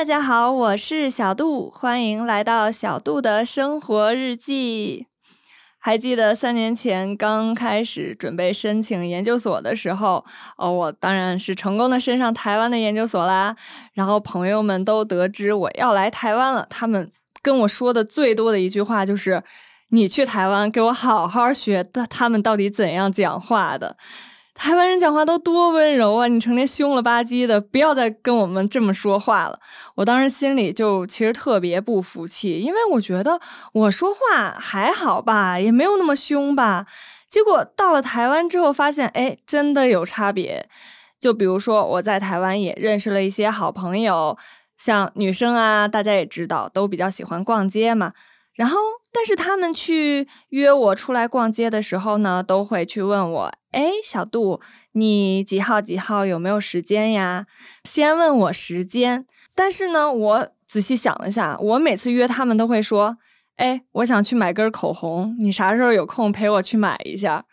大家好，我是小杜，欢迎来到小杜的生活日记。还记得三年前刚开始准备申请研究所的时候，哦，我当然是成功的升上台湾的研究所啦。然后朋友们都得知我要来台湾了，他们跟我说的最多的一句话就是：“你去台湾给我好好学，他们到底怎样讲话的。”台湾人讲话都多温柔啊！你成天凶了吧唧的，不要再跟我们这么说话了。我当时心里就其实特别不服气，因为我觉得我说话还好吧，也没有那么凶吧。结果到了台湾之后，发现哎，真的有差别。就比如说我在台湾也认识了一些好朋友，像女生啊，大家也知道都比较喜欢逛街嘛。然后，但是他们去约我出来逛街的时候呢，都会去问我。哎，小杜，你几号几号有没有时间呀？先问我时间，但是呢，我仔细想了一下，我每次约他们都会说：“哎，我想去买根口红，你啥时候有空陪我去买一下？”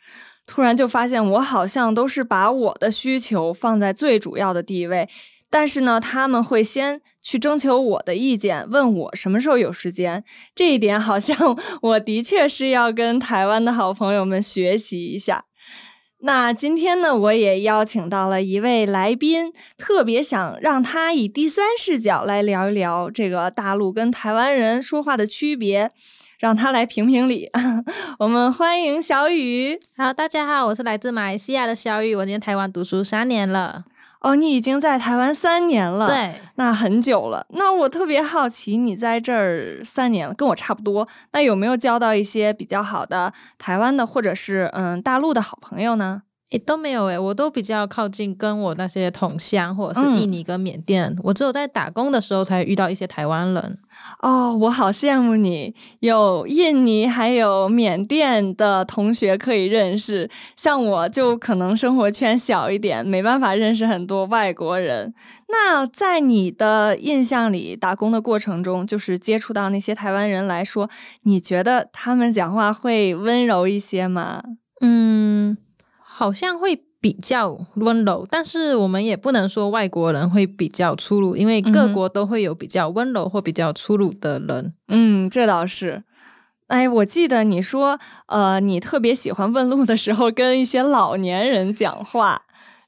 突然就发现，我好像都是把我的需求放在最主要的地位，但是呢，他们会先去征求我的意见，问我什么时候有时间。这一点好像 我的确是要跟台湾的好朋友们学习一下。那今天呢，我也邀请到了一位来宾，特别想让他以第三视角来聊一聊这个大陆跟台湾人说话的区别，让他来评评理。我们欢迎小雨。好，大家好，我是来自马来西亚的小雨，我今天台湾读书三年了。哦，你已经在台湾三年了，对，那很久了。那我特别好奇，你在这儿三年了，跟我差不多。那有没有交到一些比较好的台湾的或者是嗯大陆的好朋友呢？诶，都没有诶，我都比较靠近跟我那些同乡或者是印尼跟缅甸，我只有在打工的时候才遇到一些台湾人。哦，我好羡慕你，有印尼还有缅甸的同学可以认识。像我就可能生活圈小一点，没办法认识很多外国人。那在你的印象里，打工的过程中，就是接触到那些台湾人来说，你觉得他们讲话会温柔一些吗？嗯。好像会比较温柔，但是我们也不能说外国人会比较粗鲁，因为各国都会有比较温柔或比较粗鲁的人。嗯，这倒是。哎，我记得你说，呃，你特别喜欢问路的时候跟一些老年人讲话，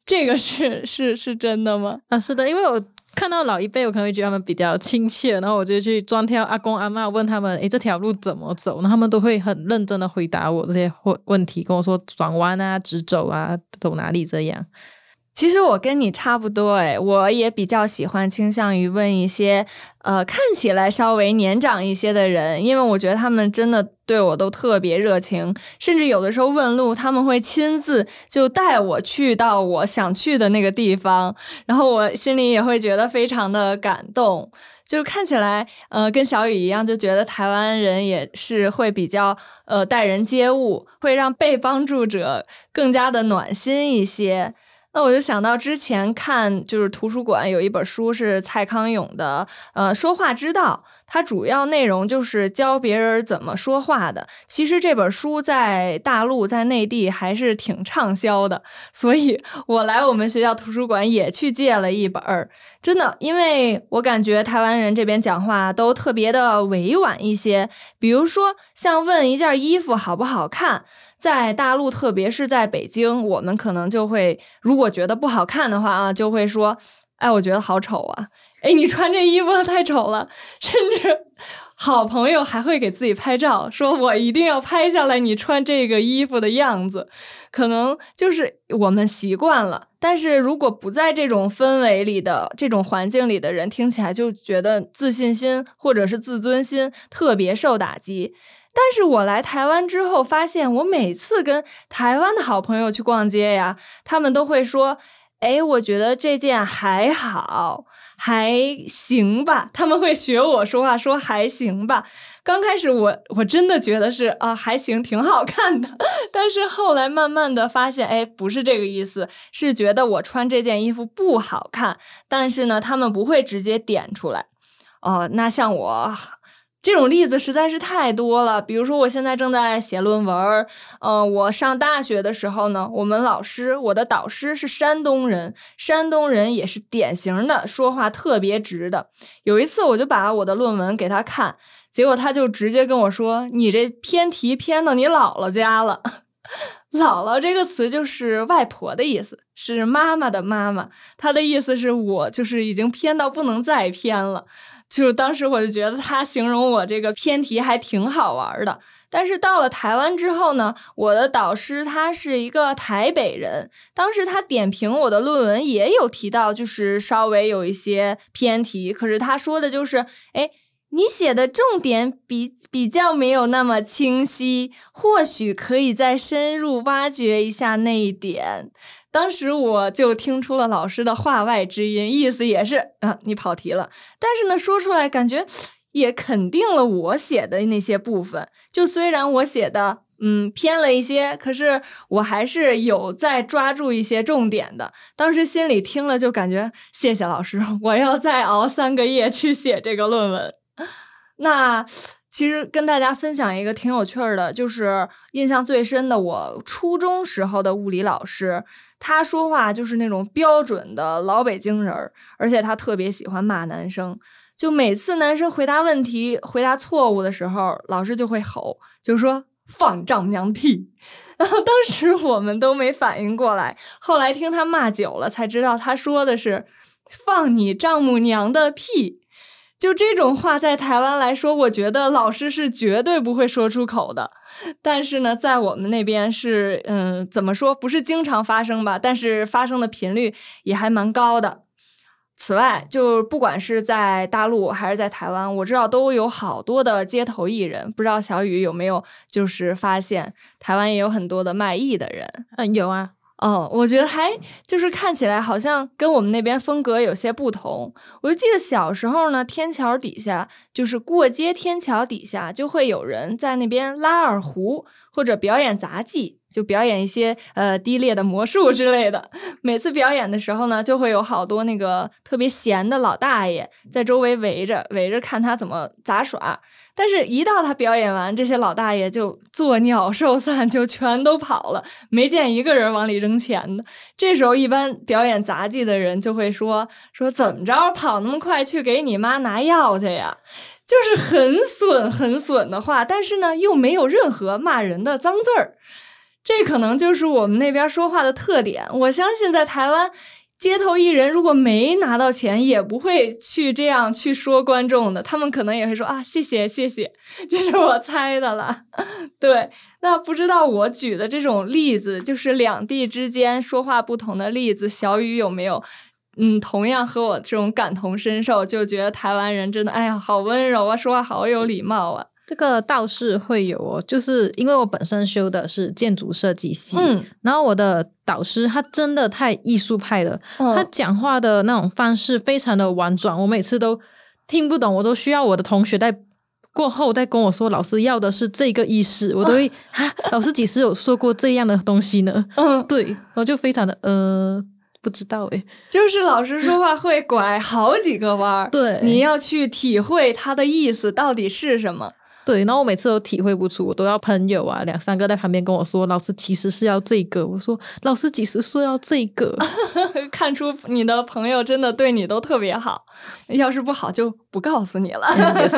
这个是是是真的吗？啊，是的，因为我。看到老一辈，我可能会觉得他们比较亲切，然后我就去专挑阿公阿妈问他们：“诶，这条路怎么走？”然后他们都会很认真的回答我这些问问题，跟我说转弯啊、直走啊、走哪里这样。其实我跟你差不多诶，我也比较喜欢倾向于问一些呃看起来稍微年长一些的人，因为我觉得他们真的对我都特别热情，甚至有的时候问路，他们会亲自就带我去到我想去的那个地方，然后我心里也会觉得非常的感动。就看起来呃跟小雨一样，就觉得台湾人也是会比较呃待人接物，会让被帮助者更加的暖心一些。那我就想到之前看，就是图书馆有一本书是蔡康永的，呃，说话之道。它主要内容就是教别人怎么说话的。其实这本书在大陆、在内地还是挺畅销的，所以我来我们学校图书馆也去借了一本儿。真的，因为我感觉台湾人这边讲话都特别的委婉一些，比如说像问一件衣服好不好看。在大陆，特别是在北京，我们可能就会，如果觉得不好看的话啊，就会说：“哎，我觉得好丑啊！哎，你穿这衣服太丑了。”甚至好朋友还会给自己拍照，说我一定要拍下来你穿这个衣服的样子。可能就是我们习惯了，但是如果不在这种氛围里的这种环境里的人，听起来就觉得自信心或者是自尊心特别受打击。但是我来台湾之后，发现我每次跟台湾的好朋友去逛街呀，他们都会说：“哎，我觉得这件还好，还行吧。”他们会学我说话，说“还行吧”。刚开始我我真的觉得是啊，还行，挺好看的。但是后来慢慢的发现，哎，不是这个意思，是觉得我穿这件衣服不好看。但是呢，他们不会直接点出来。哦，那像我。这种例子实在是太多了。比如说，我现在正在写论文嗯，我上大学的时候呢，我们老师，我的导师是山东人，山东人也是典型的说话特别直的。有一次，我就把我的论文给他看，结果他就直接跟我说：“你这偏题偏到你姥姥家了。”姥姥这个词就是外婆的意思，是妈妈的妈妈。他的意思是我就是已经偏到不能再偏了。就是当时我就觉得他形容我这个偏题还挺好玩的。但是到了台湾之后呢，我的导师他是一个台北人，当时他点评我的论文也有提到，就是稍微有一些偏题。可是他说的就是，哎。你写的重点比比较没有那么清晰，或许可以再深入挖掘一下那一点。当时我就听出了老师的话外之音，意思也是啊，你跑题了。但是呢，说出来感觉也肯定了我写的那些部分。就虽然我写的嗯偏了一些，可是我还是有在抓住一些重点的。当时心里听了就感觉谢谢老师，我要再熬三个月去写这个论文。那其实跟大家分享一个挺有趣儿的，就是印象最深的，我初中时候的物理老师，他说话就是那种标准的老北京人儿，而且他特别喜欢骂男生，就每次男生回答问题回答错误的时候，老师就会吼，就说放丈母娘屁。然后当时我们都没反应过来，后来听他骂久了才知道他说的是放你丈母娘的屁。就这种话在台湾来说，我觉得老师是绝对不会说出口的。但是呢，在我们那边是，嗯，怎么说，不是经常发生吧？但是发生的频率也还蛮高的。此外，就不管是在大陆还是在台湾，我知道都有好多的街头艺人。不知道小雨有没有就是发现，台湾也有很多的卖艺的人。嗯，有啊。哦，我觉得还就是看起来好像跟我们那边风格有些不同。我就记得小时候呢，天桥底下就是过街天桥底下就会有人在那边拉二胡或者表演杂技。就表演一些呃低劣的魔术之类的。每次表演的时候呢，就会有好多那个特别闲的老大爷在周围围着围着看他怎么杂耍。但是，一到他表演完，这些老大爷就作鸟兽散，就全都跑了，没见一个人往里扔钱的。这时候，一般表演杂技的人就会说：“说怎么着跑那么快去给你妈拿药去呀？”就是很损很损的话，但是呢，又没有任何骂人的脏字儿。这可能就是我们那边说话的特点。我相信在台湾，街头艺人如果没拿到钱，也不会去这样去说观众的。他们可能也会说啊，谢谢谢谢，这是我猜的了。对，那不知道我举的这种例子，就是两地之间说话不同的例子，小雨有没有？嗯，同样和我这种感同身受，就觉得台湾人真的，哎呀，好温柔啊，说话好有礼貌啊。这个倒是会有哦，就是因为我本身修的是建筑设计系，嗯，然后我的导师他真的太艺术派了，他讲话的那种方式非常的婉转，我每次都听不懂，我都需要我的同学在过后再跟我说，老师要的是这个意思，我都会 啊，老师几时有说过这样的东西呢？嗯，对，我就非常的呃不知道诶，就是老师说话会拐好几个弯儿，对，你要去体会他的意思到底是什么。对，然后我每次都体会不出，我都要朋友啊，两三个在旁边跟我说，老师其实是要这个。我说，老师几时说要这个？看出你的朋友真的对你都特别好，要是不好就不告诉你了。也是。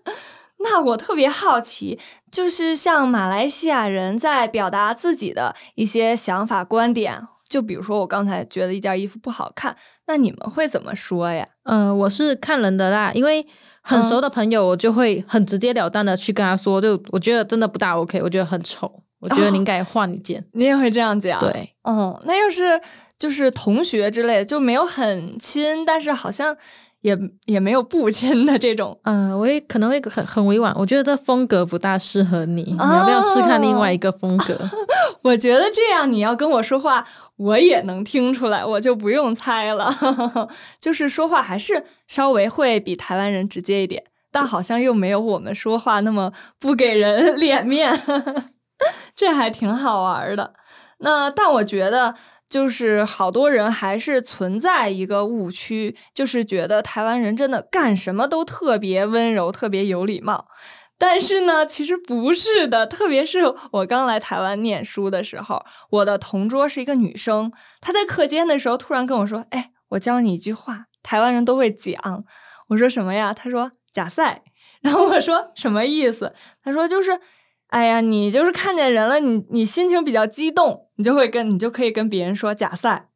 那我特别好奇，就是像马来西亚人在表达自己的一些想法观点，就比如说我刚才觉得一件衣服不好看，那你们会怎么说呀？嗯，我是看人的啦，因为。很熟的朋友，我就会很直截了当的去跟他说，就我觉得真的不大 OK，我觉得很丑，我觉得你应该换一件。你也会这样讲？对，嗯，那要是就是同学之类，就没有很亲，但是好像也也没有不亲的这种。嗯，我也可能会很很委婉，我觉得这风格不大适合你，你要不要试看另外一个风格？我觉得这样你要跟我说话。我也能听出来，我就不用猜了，就是说话还是稍微会比台湾人直接一点，但好像又没有我们说话那么不给人脸面，这还挺好玩的。那但我觉得就是好多人还是存在一个误区，就是觉得台湾人真的干什么都特别温柔、特别有礼貌。但是呢，其实不是的。特别是我刚来台湾念书的时候，我的同桌是一个女生，她在课间的时候突然跟我说：“哎，我教你一句话，台湾人都会讲。”我说什么呀？她说“假赛”。然后我说什么意思？她说就是，哎呀，你就是看见人了，你你心情比较激动，你就会跟你就可以跟别人说“假赛”。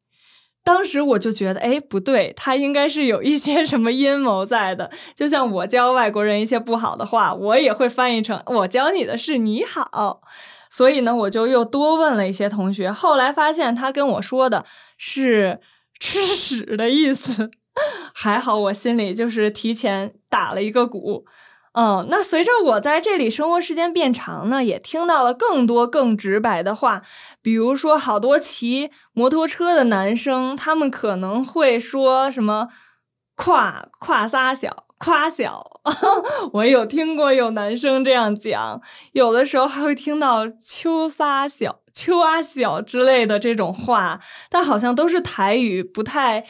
当时我就觉得，哎，不对，他应该是有一些什么阴谋在的。就像我教外国人一些不好的话，我也会翻译成我教你的是你好。所以呢，我就又多问了一些同学，后来发现他跟我说的是吃屎的意思。还好我心里就是提前打了一个鼓。嗯，那随着我在这里生活时间变长呢，也听到了更多更直白的话，比如说好多骑摩托车的男生，他们可能会说什么“胯胯撒小”“夸小”，我有听过有男生这样讲，有的时候还会听到“秋撒小”“秋阿小”之类的这种话，但好像都是台语，不太，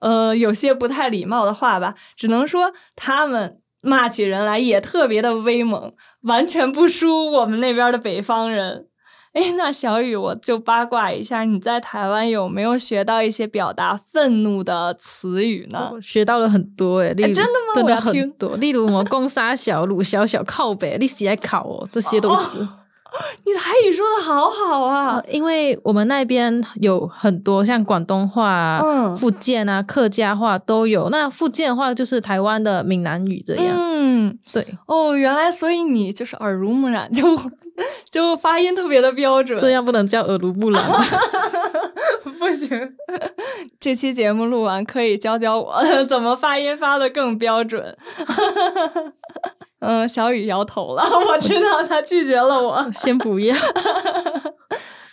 呃，有些不太礼貌的话吧，只能说他们。骂起人来也特别的威猛，完全不输我们那边的北方人。哎，那小雨，我就八卦一下，你在台湾有没有学到一些表达愤怒的词语呢？学到了很多哎，真的吗？真的很多，例如什么“公杀小”“鲁小小”“靠北”“历史爱考”哦，这些都是。你的台语说的好好啊，因为我们那边有很多像广东话、嗯，福建啊、客家话都有。那福建话就是台湾的闽南语这样。嗯，对。哦，原来所以你就是耳濡目染，就 就发音特别的标准。这样不能叫耳濡目染。不行，这期节目录完可以教教我怎么发音发的更标准。嗯，小雨摇头了，我知道他拒绝了我。先不要。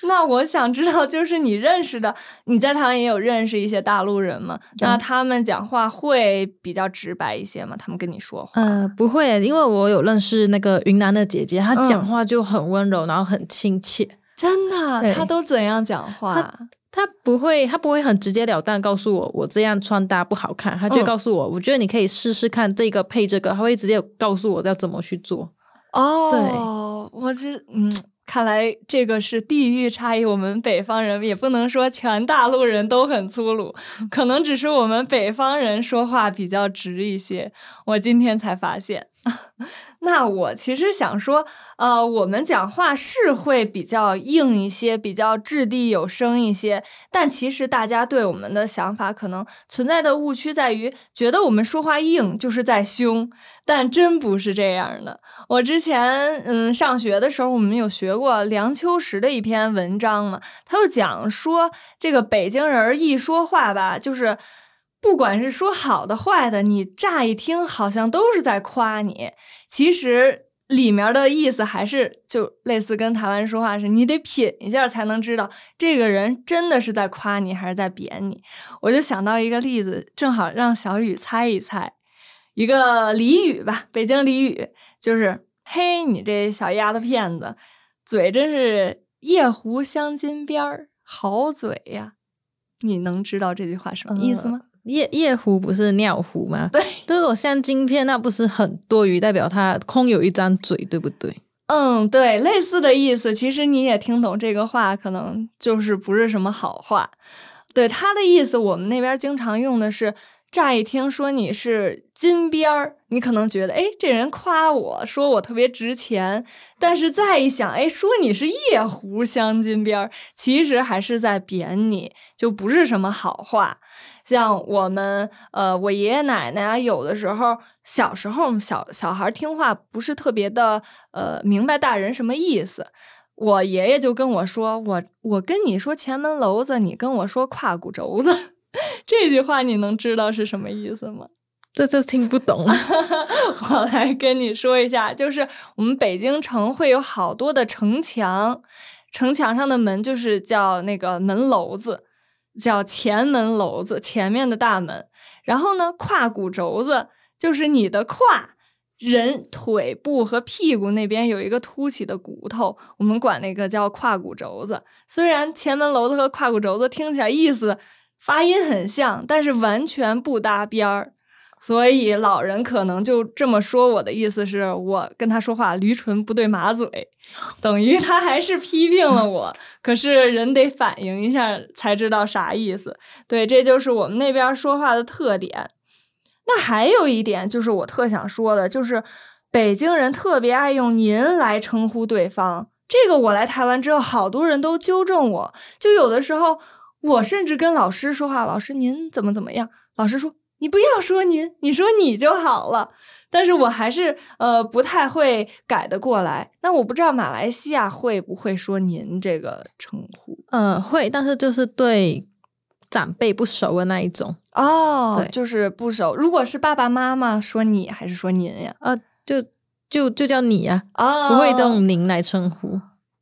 那我想知道，就是你认识的，你在台湾也有认识一些大陆人吗？那他们讲话会比较直白一些吗？他们跟你说话？呃，不会，因为我有认识那个云南的姐姐，她讲话就很温柔，然后很亲切。真的？她都怎样讲话？他不会，他不会很直截了当告诉我我这样穿搭不好看，他就告诉我，我觉得你可以试试看这个配这个，他会直接告诉我要怎么去做。哦，对，我这嗯。看来这个是地域差异，我们北方人也不能说全大陆人都很粗鲁，可能只是我们北方人说话比较直一些。我今天才发现，那我其实想说，呃，我们讲话是会比较硬一些，比较掷地有声一些，但其实大家对我们的想法可能存在的误区在于，觉得我们说话硬就是在凶，但真不是这样的。我之前嗯上学的时候，我们有学。过梁秋实的一篇文章嘛，他就讲说这个北京人一说话吧，就是不管是说好的坏的，你乍一听好像都是在夸你，其实里面的意思还是就类似跟台湾说话是，你得品一下才能知道这个人真的是在夸你还是在贬你。我就想到一个例子，正好让小雨猜一猜，一个俚语吧，北京俚语就是“嘿，你这小丫头片子”。嘴真是夜壶镶金边儿，好嘴呀！你能知道这句话什么意思吗？夜夜壶不是尿壶吗？对，如果镶金片，那不是很多余，代表他空有一张嘴，对不对？嗯，对，类似的意思。其实你也听懂这个话，可能就是不是什么好话。对他的意思，我们那边经常用的是。乍一听说你是金边儿，你可能觉得，哎，这人夸我说我特别值钱。但是再一想，哎，说你是夜壶镶金边儿，其实还是在贬你，就不是什么好话。像我们，呃，我爷爷奶奶，有的时候小时候小小孩听话不是特别的，呃，明白大人什么意思。我爷爷就跟我说，我我跟你说前门楼子，你跟我说胯骨轴子。这句话你能知道是什么意思吗？这这听不懂。我来跟你说一下，就是我们北京城会有好多的城墙，城墙上的门就是叫那个门楼子，叫前门楼子，前面的大门。然后呢，胯骨轴子就是你的胯人腿部和屁股那边有一个凸起的骨头，我们管那个叫胯骨轴子。虽然前门楼子和胯骨轴子听起来意思发音很像，但是完全不搭边儿。所以老人可能就这么说，我的意思是我跟他说话驴唇不对马嘴，等于他还是批评了我。可是人得反应一下才知道啥意思。对，这就是我们那边说话的特点。那还有一点就是我特想说的，就是北京人特别爱用“您”来称呼对方。这个我来台湾之后，好多人都纠正我，就有的时候我甚至跟老师说话，老师您怎么怎么样，老师说。你不要说您，你说你就好了。但是我还是呃不太会改的过来。那我不知道马来西亚会不会说您这个称呼？呃，会，但是就是对长辈不熟的那一种哦，就是不熟。如果是爸爸妈妈说你还是说您呀？呃，就就就叫你呀，啊不会用您来称呼。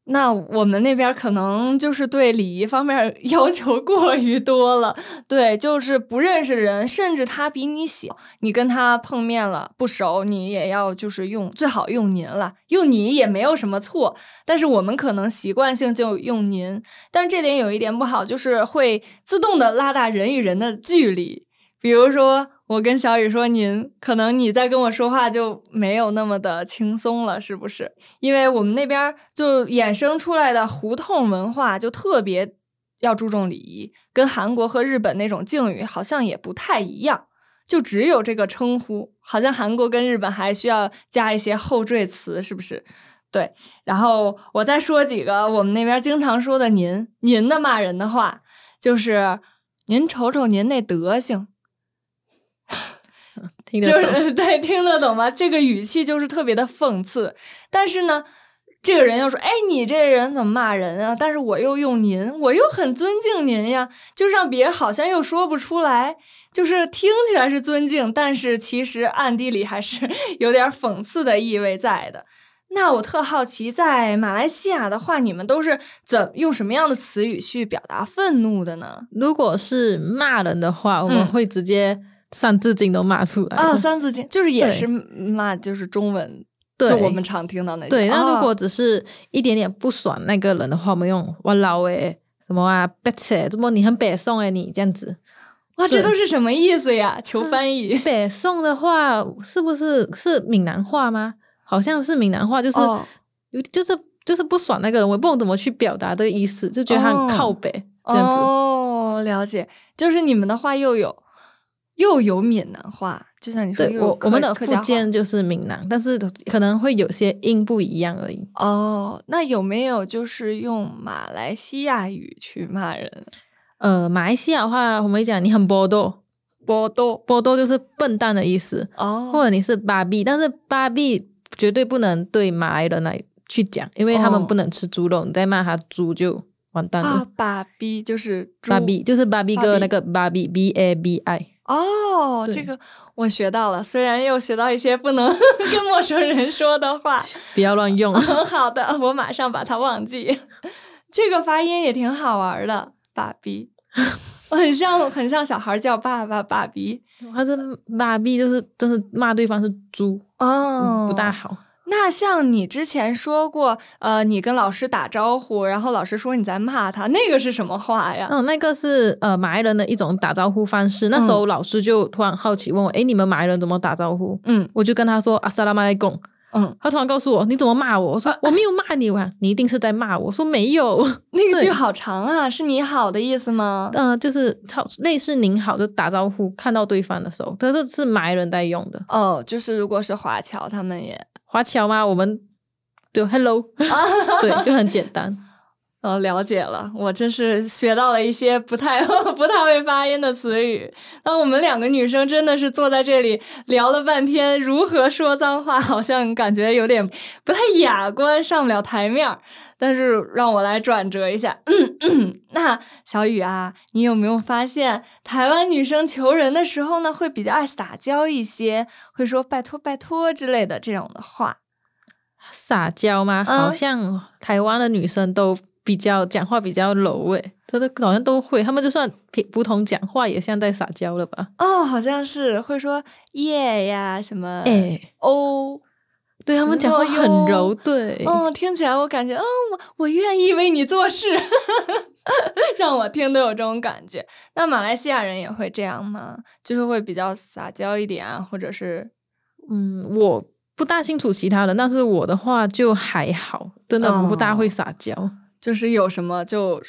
那我们那边可能就是对礼仪方面 要求过于多了，对，就是不认识的人，甚至他比你小，你跟他碰面了不熟，你也要就是用最好用您了，用你也没有什么错，但是我们可能习惯性就用您，但这点有一点不好，就是会自动的拉大人与人的距离，比如说。我跟小雨说：“您可能你在跟我说话就没有那么的轻松了，是不是？因为我们那边就衍生出来的胡同文化就特别要注重礼仪，跟韩国和日本那种敬语好像也不太一样。就只有这个称呼，好像韩国跟日本还需要加一些后缀词，是不是？对。然后我再说几个我们那边经常说的‘您’您的骂人的话，就是您瞅瞅您那德行。” 就是对听得懂吗？这个语气就是特别的讽刺，但是呢，这个人又说：“哎，你这人怎么骂人啊？”但是我又用您，我又很尊敬您呀，就让别人好像又说不出来，就是听起来是尊敬，但是其实暗地里还是 有点讽刺的意味在的。那我特好奇，在马来西亚的话，你们都是怎用什么样的词语去表达愤怒的呢？如果是骂人的话，我们会直接。三字经都骂出来啊！三字经就是也是骂，就是中文，就我们常听到那对。那如果只是一点点不爽那个人的话，我们用我老诶什么啊，别扯，怎么你很北宋诶，你这样子，哇，这都是什么意思呀？求翻译。北宋的话是不是是闽南话吗？好像是闽南话，就是有就是就是不爽那个人，我不懂怎么去表达这个意思，就觉得他很靠北这样子。哦，了解，就是你们的话又有。又有闽南话，就像你说，我我们的福建就是闽南，但是可能会有些音不一样而已。哦，那有没有就是用马来西亚语去骂人？呃，马来西亚话我们讲你很波多，波多波多就是笨蛋的意思哦，或者你是芭比，但是芭比绝对不能对马来人来去讲，因为他们不能吃猪肉，你再骂他猪就完蛋了。芭比就是芭比，就是芭比哥那个芭比 B A B I。哦，这个我学到了，虽然又学到一些不能 跟陌生人说的话，不要乱用。好的，我马上把它忘记。这个发音也挺好玩的，爸比，很像很像小孩叫爸爸爸比，他是爸比，就是就是骂对方是猪哦，不大好。那像你之前说过，呃，你跟老师打招呼，然后老师说你在骂他，那个是什么话呀？嗯，那个是呃马来人的一种打招呼方式。那时候老师就突然好奇问我，哎，你们马来人怎么打招呼？嗯，我就跟他说阿萨拉马来贡。嗯，他突然告诉我，你怎么骂我？我说我没有骂你哇，你一定是在骂我。说没有，那个句好长啊，是你好的意思吗？嗯，就是类似您好，就打招呼，看到对方的时候，但是是马来人在用的。哦，就是如果是华侨，他们也。华侨吗？我们对，Hello，对，就很简单。哦，了解了，我真是学到了一些不太 不太会发音的词语。那我们两个女生真的是坐在这里聊了半天，如何说脏话，好像感觉有点不太雅观，上不了台面儿。但是让我来转折一下，那小雨啊，你有没有发现台湾女生求人的时候呢，会比较爱撒娇一些，会说拜托拜托之类的这种的话？撒娇吗？好像台湾的女生都。比较讲话比较柔诶，他的好像都会，他们就算普通讲话也像在撒娇了吧？哦，好像是会说耶呀什么哎，哦，对他们讲话很柔，对，嗯，听起来我感觉，嗯，我我愿意为你做事，让我听都有这种感觉。那马来西亚人也会这样吗？就是会比较撒娇一点啊，或者是，嗯，我不大清楚其他的，但是我的话就还好，真的不大会撒娇。就是有什么就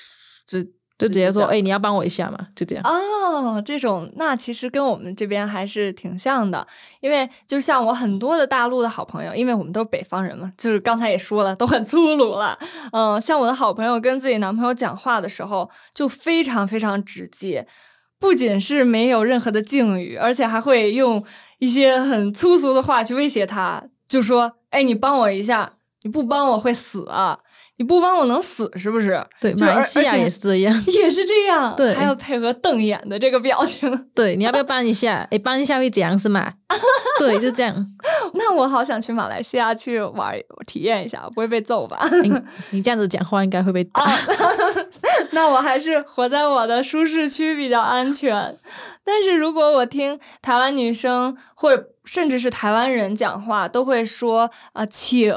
直就直接说，哎，你要帮我一下嘛，就这样。哦，这种那其实跟我们这边还是挺像的，因为就像我很多的大陆的好朋友，因为我们都是北方人嘛，就是刚才也说了，都很粗鲁了。嗯，像我的好朋友跟自己男朋友讲话的时候，就非常非常直接，不仅是没有任何的敬语，而且还会用一些很粗俗的话去威胁他，就说，哎，你帮我一下，你不帮我会死啊。你不帮我能死是不是？对，马来西亚也是这样，也是这样。对，还要配合瞪眼的这个表情。对，你要不要帮一下？哎，帮一下会怎样是吗？对，就这样。那我好想去马来西亚去玩体验一下，不会被揍吧？你这样子讲话应该会被打。那我还是活在我的舒适区比较安全。但是如果我听台湾女生或者。甚至是台湾人讲话都会说啊，请、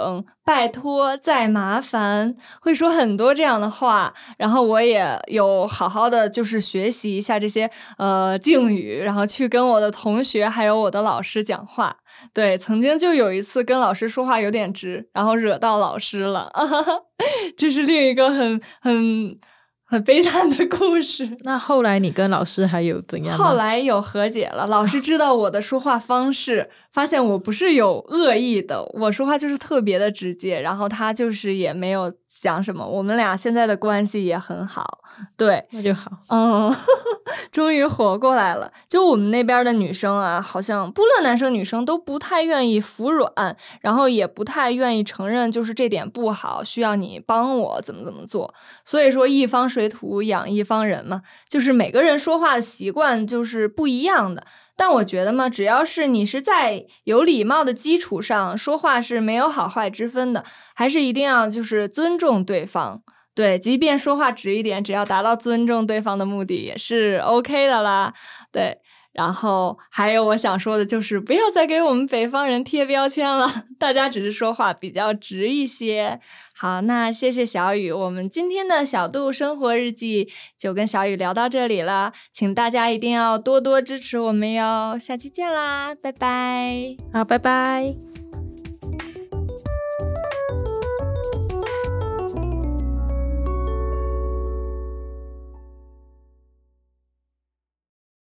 拜托、再麻烦，会说很多这样的话。然后我也有好好的就是学习一下这些呃敬语，然后去跟我的同学还有我的老师讲话。对，曾经就有一次跟老师说话有点直，然后惹到老师了，这是另一个很很。很悲惨的故事。那后来你跟老师还有怎样？后来有和解了，老师知道我的说话方式。发现我不是有恶意的，我说话就是特别的直接，然后他就是也没有讲什么，我们俩现在的关系也很好，对，那就好，嗯，终于活过来了。就我们那边的女生啊，好像不论男生女生都不太愿意服软，然后也不太愿意承认就是这点不好，需要你帮我怎么怎么做。所以说一方水土养一方人嘛，就是每个人说话的习惯就是不一样的。但我觉得嘛，只要是你是在有礼貌的基础上说话是没有好坏之分的，还是一定要就是尊重对方。对，即便说话直一点，只要达到尊重对方的目的也是 OK 的啦。对。然后还有我想说的就是，不要再给我们北方人贴标签了。大家只是说话比较直一些。好，那谢谢小雨，我们今天的小度生活日记就跟小雨聊到这里了，请大家一定要多多支持我们哟。下期见啦，拜拜。好，拜拜。